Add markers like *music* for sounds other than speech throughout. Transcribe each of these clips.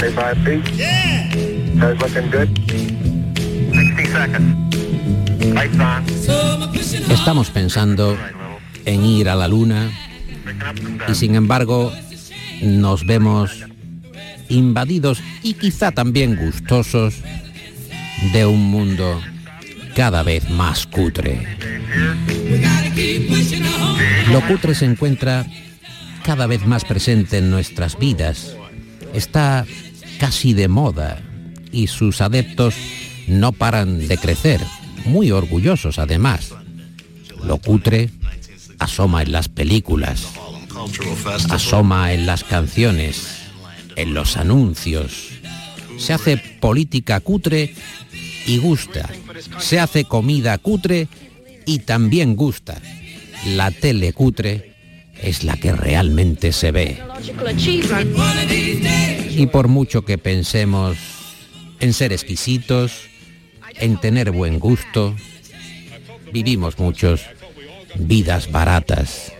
75 feet. That's looking good. 60 seconds. Lights on. Estamos pensando en ir a la luna y sin embargo nos vemos invadidos y quizá también gustosos de un mundo cada vez más cutre. Lo cutre se encuentra cada vez más presente en nuestras vidas. Está casi de moda y sus adeptos no paran de crecer, muy orgullosos además. Lo cutre asoma en las películas, asoma en las canciones, en los anuncios. Se hace política cutre y gusta. Se hace comida cutre y también gusta. La tele cutre es la que realmente se ve. Y por mucho que pensemos en ser exquisitos, en tener buen gusto, vivimos muchos vidas baratas.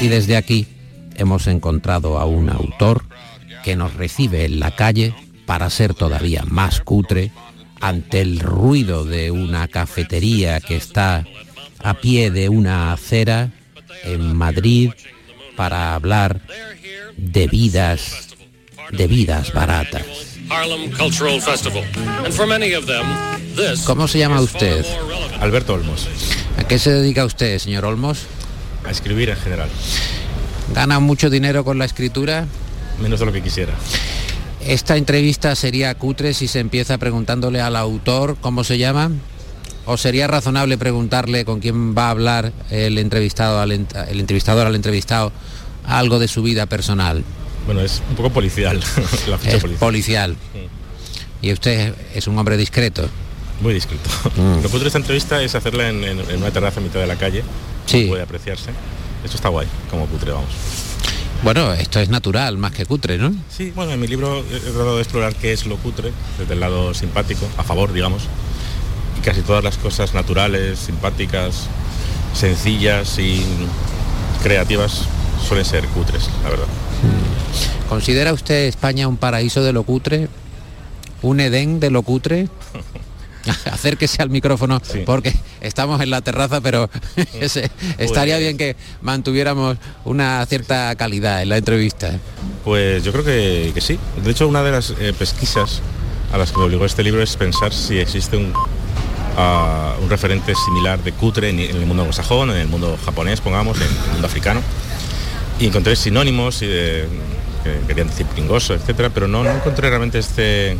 Y desde aquí hemos encontrado a un autor que nos recibe en la calle para ser todavía más cutre ante el ruido de una cafetería que está a pie de una acera en Madrid para hablar de vidas, de vidas baratas. ¿Cómo se llama usted? Alberto Olmos. ¿A qué se dedica usted, señor Olmos? A escribir en general. ¿Gana mucho dinero con la escritura? Menos de lo que quisiera. Esta entrevista sería cutre si se empieza preguntándole al autor cómo se llama. ¿O sería razonable preguntarle con quién va a hablar el entrevistado al, ent- el entrevistador al entrevistado algo de su vida personal? Bueno, es un poco policial. *laughs* la ficha Es policial. policial. Y usted es un hombre discreto. Muy discreto. Mm. Lo que de esta entrevista es hacerla en, en- en una terraza en mitad de la calle. Sí. Puede apreciarse. Esto está guay, como putre, vamos. Bueno, esto es natural, más que cutre, ¿no? Sí, bueno, en mi libro he tratado de explorar qué es lo cutre, desde el lado simpático, a favor, digamos. Y casi todas las cosas naturales, simpáticas, sencillas y creativas suelen ser cutres, la verdad. ¿Considera usted España un paraíso de lo cutre? ¿Un Edén de lo cutre? *laughs* Acérquese al micrófono Sí. porque estamos en la terraza, pero *laughs* ese- estaría Pues- bien que mantuviéramos una cierta calidad en la entrevista. Pues yo creo que, que sí. De hecho, una de las eh, pesquisas a las que me obligó este libro es pensar si existe un, ah, un referente similar de cutre en, en el mundo anglosajón, en el mundo japonés, pongamos, en el mundo africano. Y encontré sinónimos y de- que querían decir pringoso, etcétera, pero no, no encontré realmente este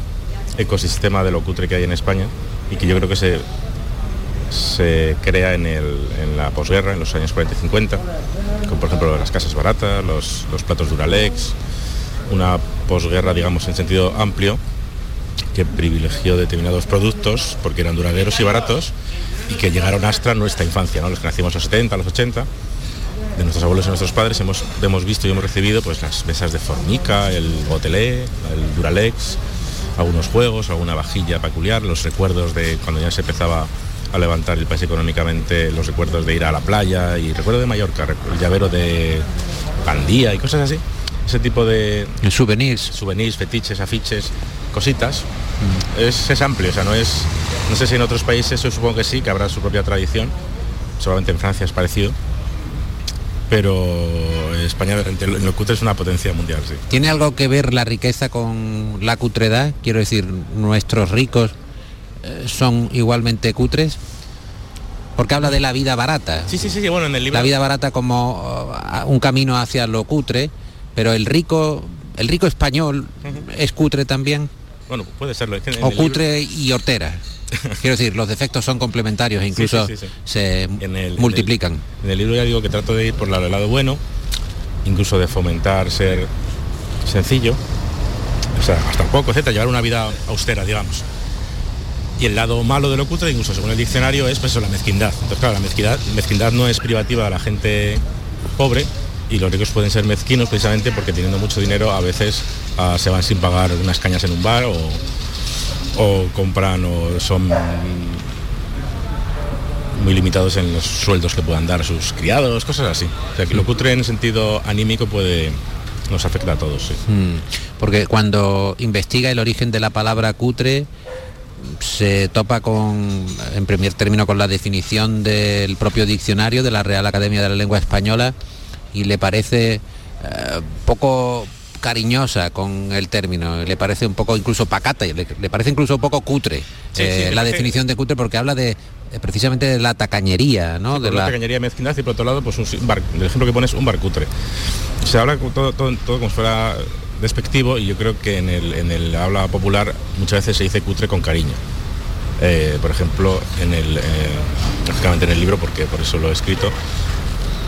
ecosistema de lo cutre que hay en España y que yo creo que se, se crea en, el- en la posguerra, en los años 40 y 50, como por ejemplo las casas baratas, los, los platos Duralex, una posguerra, digamos, en sentido amplio, que privilegió determinados productos porque eran duraderos y baratos y que llegaron hasta nuestra infancia, ¿no? los que nacimos en los 70, los 80, de nuestros abuelos y nuestros padres hemos, hemos visto y hemos recibido pues las mesas de formica, el gotelé, el duralex, algunos juegos, alguna vajilla peculiar, los recuerdos de cuando ya se empezaba a levantar el país económicamente, los recuerdos de ir a la playa y recuerdo de Mallorca, el llavero de Pandía y cosas así. Ese tipo de, En souvenirs. souvenirs, fetiches, afiches, cositas. Es, es amplio, o sea, no es. No sé si en otros países, yo supongo que sí, que habrá su propia tradición. Seguramente en Francia es parecido. Pero España en lo cutre es una potencia mundial, sí. ¿Tiene algo que ver la riqueza con la cutredad? Quiero decir, nuestros ricos eh, son igualmente cutres. Porque habla de la vida barata. Sí, sí, sí, bueno, en el libro. la vida barata como uh, un camino hacia lo cutre, pero el rico, el rico español es cutre también, Bueno, puede serlo. es que en o libro- cutre y hortera. Quiero decir, los defectos son complementarios e incluso sí, sí, sí. se En el- en multiplican. En el libro ya digo que trato de ir por el lado bueno, incluso de fomentar ser sencillo, o sea, hasta un poco, etcétera, llevar una vida austera, digamos. Y el lado malo de lo cutre, incluso según el diccionario, es pues la mezquindad. Entonces, claro, la mezquindad, mezquindad no es privativa de la gente pobre y los ricos pueden ser mezquinos precisamente porque teniendo mucho dinero a veces ah, se van sin pagar unas cañas en un bar o, o compran o son muy limitados en los sueldos que puedan dar sus criados, cosas así. O sea, que lo cutre en sentido anímico puede, nos afecta a todos. Mm, porque cuando investiga el origen de la palabra cutre, se topa con, en primer término, con la definición del propio diccionario de la Real Academia de la Lengua Española y le parece eh, poco cariñosa con el término, le parece un poco incluso pacata, le, le parece incluso un poco cutre eh, la definición de cutre porque habla de eh, precisamente de la tacañería, ¿no? de la tacañería mezquindad y por otro lado, pues un bar, el ejemplo que pones un bar cutre. Se habla todo, todo, todo como si fuera despectivo y yo creo que en el, en el habla popular muchas veces se dice cutre con cariño. Eh, por ejemplo, en el, eh, en el libro, porque por eso lo he escrito,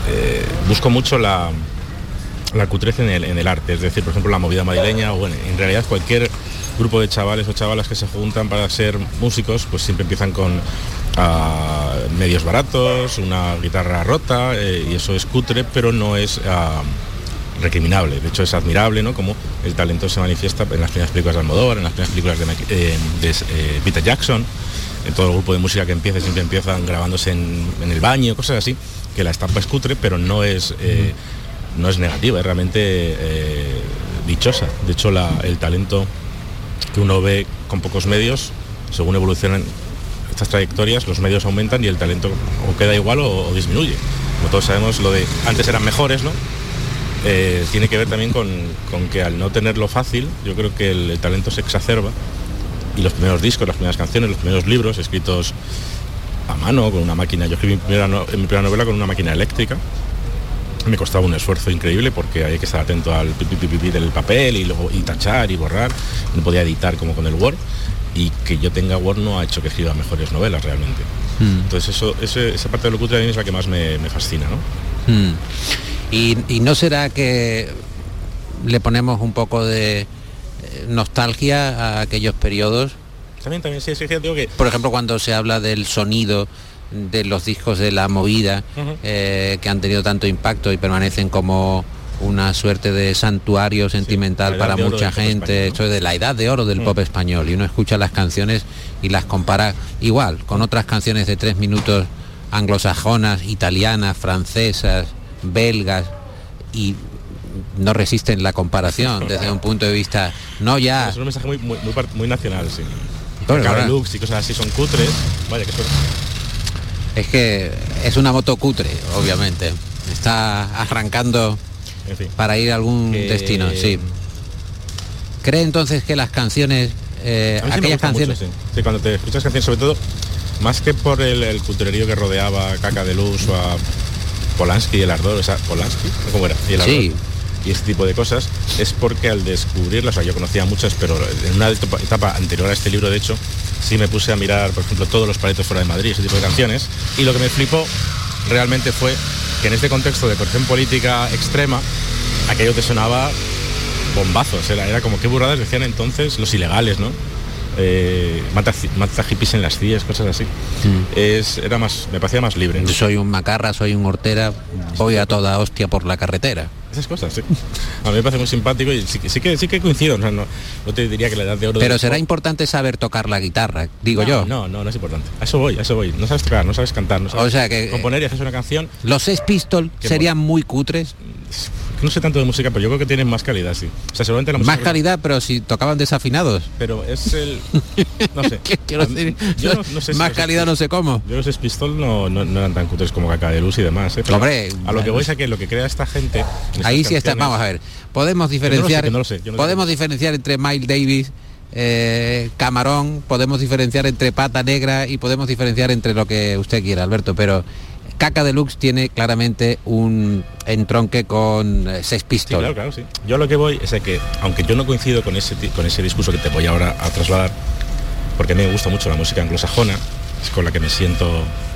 eh, busco mucho la, la cutrez en el, en el, arte, es decir, por ejemplo, la movida madrileña o bueno, en realidad cualquier grupo de chavales o chavalas que se juntan para ser músicos, pues siempre empiezan con uh, medios baratos, una guitarra rota eh, y eso es cutre, pero no es uh, recriminable. De hecho, es admirable, ¿no? Como el talento se manifiesta en las primeras películas de Almodóvar, en las primeras películas de, eh, eh, Peter Jackson, en todo el grupo de música que empieza, siempre empiezan grabándose en, en, el baño, cosas así, que la estampa es cutre, pero no es, no es negativa, es realmente eh, dichosa. De hecho, el talento que uno ve con pocos medios, según evolucionan estas trayectorias, los medios aumentan y el talento o queda igual o, disminuye. Como todos sabemos, lo de antes eran mejores, ¿no? Eh, tiene que ver también con, que al no tenerlo fácil, yo creo que el, talento se exacerba y los primeros discos, las primeras canciones, los primeros libros escritos a mano, con una máquina, yo escribí mi primera novela con una máquina eléctrica, me costaba un esfuerzo increíble porque hay que estar atento al pipi del papel y luego y tachar y borrar, no podía editar como con el Word y que yo tenga Word no ha hecho que escriba mejores novelas realmente. Mm. Entonces eso, ese, esa parte de lo cutre a mí es la que más me, me fascina, ¿no? Mm. Y, y, no será que le ponemos un poco de nostalgia a aquellos periodos. También, también, sí, sí, sí digo que... Por ejemplo, cuando se habla del sonido de los discos de la movida, uh -huh. eh, que han tenido tanto impacto y permanecen como una suerte de santuario sentimental sí, para mucha gente, esto ¿no? de la edad de oro del pop español. Y uno escucha las canciones y las compara igual con otras canciones de tres minutos anglosajonas, italianas, francesas, belgas y no resisten la comparación *laughs* desde un punto de vista no ya es un mensaje muy, muy, muy, muy nacional sí bueno, y cosas así son cutres vaya que son... es que es una moto cutre obviamente está arrancando en fin. para ir a algún que... destino sí cree entonces que las canciones eh, aquellas canciones mucho, sí. sí. cuando te escuchas canciones sobre todo más que por el, el cutrerío que rodeaba a Caca de Luz o a Polanski y el ardor, o sea, Polanski, ¿cómo era? Y el ardor. Sí. Y este tipo de cosas es porque al descubrirlas, o sea, yo conocía muchas, pero en una etapa anterior a este libro, de hecho, sí me puse a mirar, por ejemplo, todos los paletos fuera de Madrid, ese tipo de canciones, y lo que me flipó realmente fue que en este contexto de corrección política extrema, aquello te sonaba bombazos, era, era como qué burradas decían entonces los ilegales, ¿no? eh, mata, mata, hippies en las CIES, cosas así. Mm. Es, era más, me parecía más libre. ¿no? Soy un macarra, soy un hortera, voy a toda hostia por la carretera. Esas cosas, sí. A mí me parece muy simpático y sí, sí que, sí que coincido, no, no, no, te diría que la edad de oro... Pero será pop... importante saber tocar la guitarra, digo no, yo. No, no, no es importante. A eso voy, a eso voy. No sabes tocar, no sabes cantar, no sabes o sea que, componer y hacer una canción. ¿Los Sex Pistols serían muy cutres? no sé tanto de música, pero yo creo que tienen más calidad, sí. O sea, seguramente la música... Más calidad, pero si tocaban desafinados. Pero es el... *laughs* No sé. ¿Qué quiero decir? Yo no, no sé más si calidad no sé cómo. Yo los Pistol no, no, no, eran tan cutres como Caca de Luz y demás, ¿eh? Pero Hombre, a lo que voy es a que lo que crea esta gente... Ahí sí está, vamos a ver. Podemos diferenciar... No sé, no sé, podemos diferenciar entre Miles Davis... Eh, camarón, podemos diferenciar entre pata negra y podemos diferenciar entre lo que usted quiera, Alberto, pero Caca Deluxe tiene claramente un entronque con eh, Sex Pistols. Sí, claro, claro, sí. Yo lo que voy es a que, aunque yo no coincido con ese, con ese discurso que te voy ahora a trasladar, porque a mí me gusta mucho la música anglosajona, es con la que me siento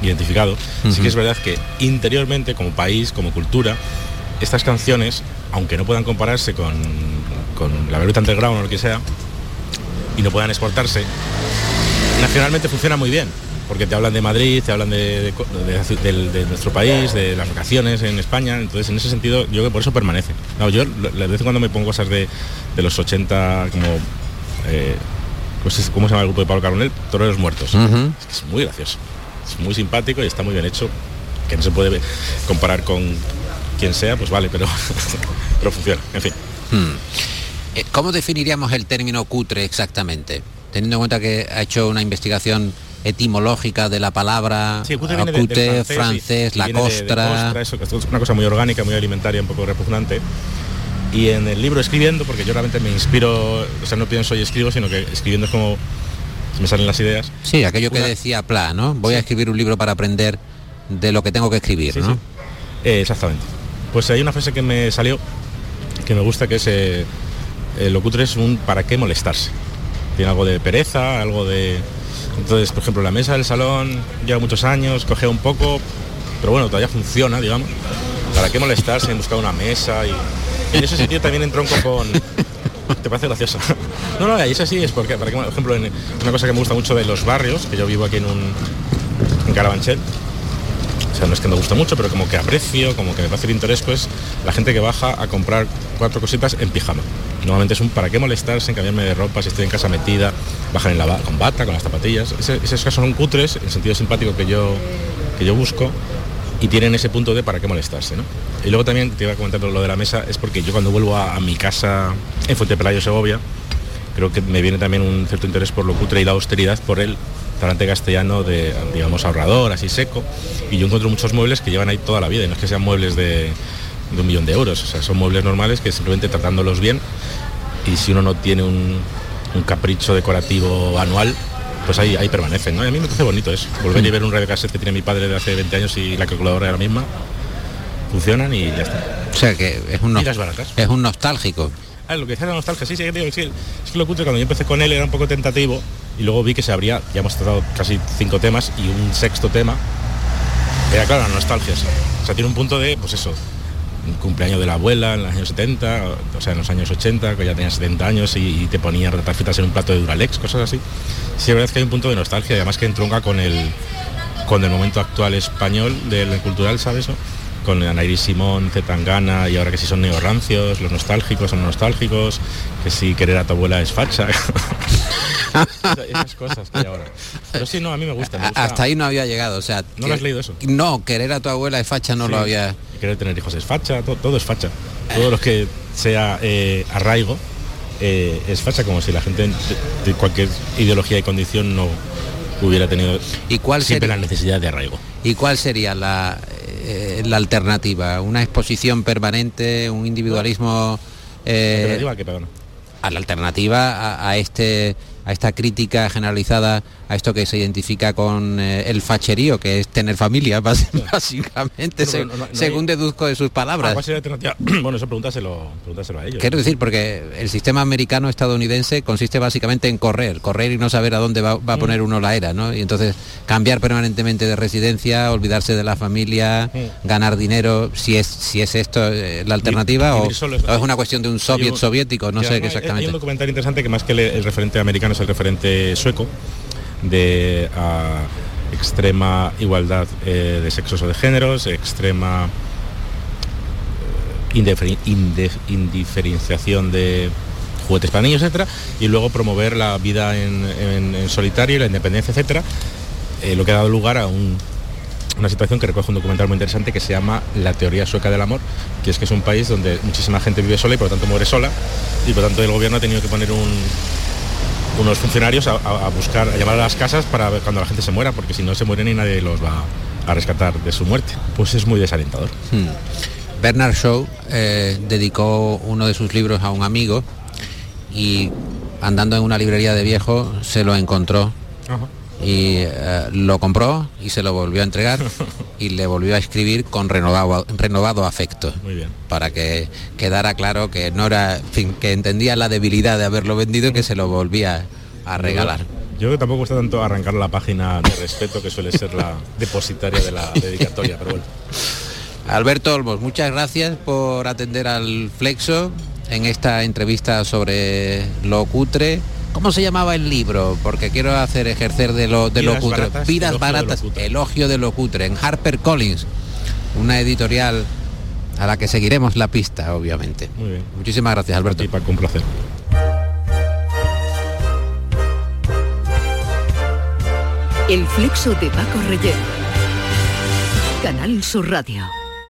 identificado, uh -huh. sí que es verdad que interiormente, como país, como cultura, estas canciones, aunque no puedan compararse con, con la Beruta Underground o lo que sea, y no puedan exportarse, nacionalmente funciona muy bien porque te hablan de Madrid, te hablan de, de, de, de, nuestro país, de las vacaciones en España, entonces en ese sentido yo creo que por eso permanece. No, yo de vez en cuando me pongo cosas de, los 80 como... Eh, pues, ¿Cómo se llama el grupo de Pablo Carbonell? Toreros Muertos. Uh -huh. es, que es muy gracioso, es muy simpático y está muy bien hecho, que no se puede comparar con quien sea, pues vale, pero, *laughs* pero funciona, en fin. Hmm. Eh, ¿Cómo definiríamos el término cutre exactamente? Teniendo en cuenta que ha hecho una investigación etimológica de la palabra sí, cutre francés, la costra. es una cosa muy orgánica, muy alimentaria, un poco repugnante. Y en el libro escribiendo, porque yo realmente me inspiro, o sea, no pienso y escribo, sino que escribiendo es como me salen las ideas. Sí, aquello que decía Pla, ¿no? Voy a escribir un libro para aprender de lo que tengo que escribir, ¿no? Eh, exactamente. Pues hay una frase que me salió que me gusta que es eh, lo cutre es un para qué molestarse. Tiene algo de pereza, algo de. Entonces, por ejemplo, la mesa del salón lleva muchos años, coge un poco, pero bueno, todavía funciona, digamos. ¿Para qué molestarse en buscar una mesa? Y, en ese sentido también entronco con, ¿Te parece gracioso? *laughs* no, no, y eso sí es porque, por ejemplo, en una cosa que me gusta mucho de los barrios, que yo vivo aquí en un en Carabanchel, o sea, no es que me gusta mucho, pero como que aprecio, como que me parece pintoresco, es la gente que baja a comprar cuatro cositas en pijama. Normalmente es un para qué molestarse en cambiarme de ropa si estoy en casa metida, bajan en la con bata, con las zapatillas. esos casos son cutres, en el sentido simpático que yo, que yo busco, y tienen ese punto de para qué molestarse. ¿no? Y luego también te iba a comentar lo de la mesa, es porque yo cuando vuelvo a, mi casa en Fuente Pelayo, Segovia, creo que me viene también un cierto interés por lo cutre y la austeridad por el talante castellano de, digamos, ahorrador, así seco. Y yo encuentro muchos muebles que llevan ahí toda la vida, y no es que sean muebles de, un millón de euros, o sea, son muebles normales que simplemente tratándolos bien, y si uno no tiene un, un capricho decorativo anual, pues ahí, ahí permanecen. ¿no? a mí me parece bonito eso, volver y mm. ver un radio cassette que tiene mi padre de hace 20 años y la calculadora es la misma, funcionan y ya está. O sea que es un, es un nostálgico. Ah, lo que decía la nostalgia, sí, sí, digo, sí, es que lo cutre cuando yo empecé con él era un poco tentativo y luego vi que se abría, ya hemos tratado casi cinco temas y un sexto tema era claro, la nostalgia. O tiene un punto de, pues eso, un cumpleaños de la abuela en los años 70, o sea, en los años 80, que ya tenía 70 años y, te ponía retafitas en un plato de Duralex, cosas así. Sí, la verdad es que hay un punto de nostalgia, además que entronca con el, con el momento actual español del cultural, ¿sabes? Con Anairi Simón, Zetangana y ahora que si son neorrancios, los nostálgicos son nostálgicos, que si querer a tu abuela es facha. *laughs* Esas cosas que hay ahora. Pero sí, no, a mí me gusta, Hasta ahí no había llegado, o sea... ¿No has leído eso? No, querer a tu abuela es facha no lo había... Querer tener hijos es facha, todo, es facha. Todo lo que sea eh, arraigo eh, es facha, como si la gente de, cualquier ideología y condición no hubiera tenido ¿Y cuál siempre la necesidad de arraigo. ¿Y cuál sería la, eh, la alternativa? ¿Una exposición permanente, un individualismo... Eh, a la alternativa a, este a esta crítica generalizada a esto que se identifica con eh, el facherío, que es tener familia, básicamente, según deduzco de sus palabras. Ah, *clears throat* bueno, eso pregúntaselo, a ellos. Quiero decir, porque el sistema americano estadounidense consiste básicamente en correr, correr y no saber a dónde va, a poner mm. uno la era, ¿no? Y entonces cambiar permanentemente de residencia, olvidarse de la familia, mm. ganar dinero, si es si es esto eh, la alternativa o, es una cuestión de un soviet soviético, no sé qué exactamente. Hay un documental interesante que más que el referente americano es el referente sueco de extrema igualdad eh, de sexos o de géneros, extrema eh, indiferenciación de juguetes para niños, etcétera, y luego promover la vida en, solitario, la independencia, etcétera, eh, lo que ha dado lugar a una situación que recoge un documental muy interesante que se llama La teoría sueca del amor, que es que es un país donde muchísima gente vive sola y por lo tanto muere sola, y por lo tanto el gobierno ha tenido que poner un, unos funcionarios a, buscar, a llamar a las casas para ver cuando la gente se muera, porque si no se mueren y nadie los va a rescatar de su muerte. Pues es muy desalentador. Hmm. Bernard Shaw eh, dedicó uno de sus libros a un amigo y andando en una librería de viejo se lo encontró y eh, lo compró y se lo volvió a entregar *laughs* y le volvió a escribir con renovado, renovado afecto. Muy bien. Para que quedara claro que no era, que entendía la debilidad de haberlo vendido y que se lo volvía a regalar. Yo creo que tampoco gusta tanto arrancar la página de respeto que suele ser la depositaria de la dedicatoria, pero bueno. Alberto Olmos, muchas gracias por atender al Flexo en esta entrevista sobre lo cutre ¿Cómo se llamaba el libro? Porque quiero hacer ejercer de lo, de lo cutre. Vidas baratas, elogio de lo cutre, en Harper Collins, una editorial a la que seguiremos la pista, obviamente. Muy bien. Muchísimas gracias, Alberto. Y para un placer. El flexo de Paco Reyero. Canal Sur Radio.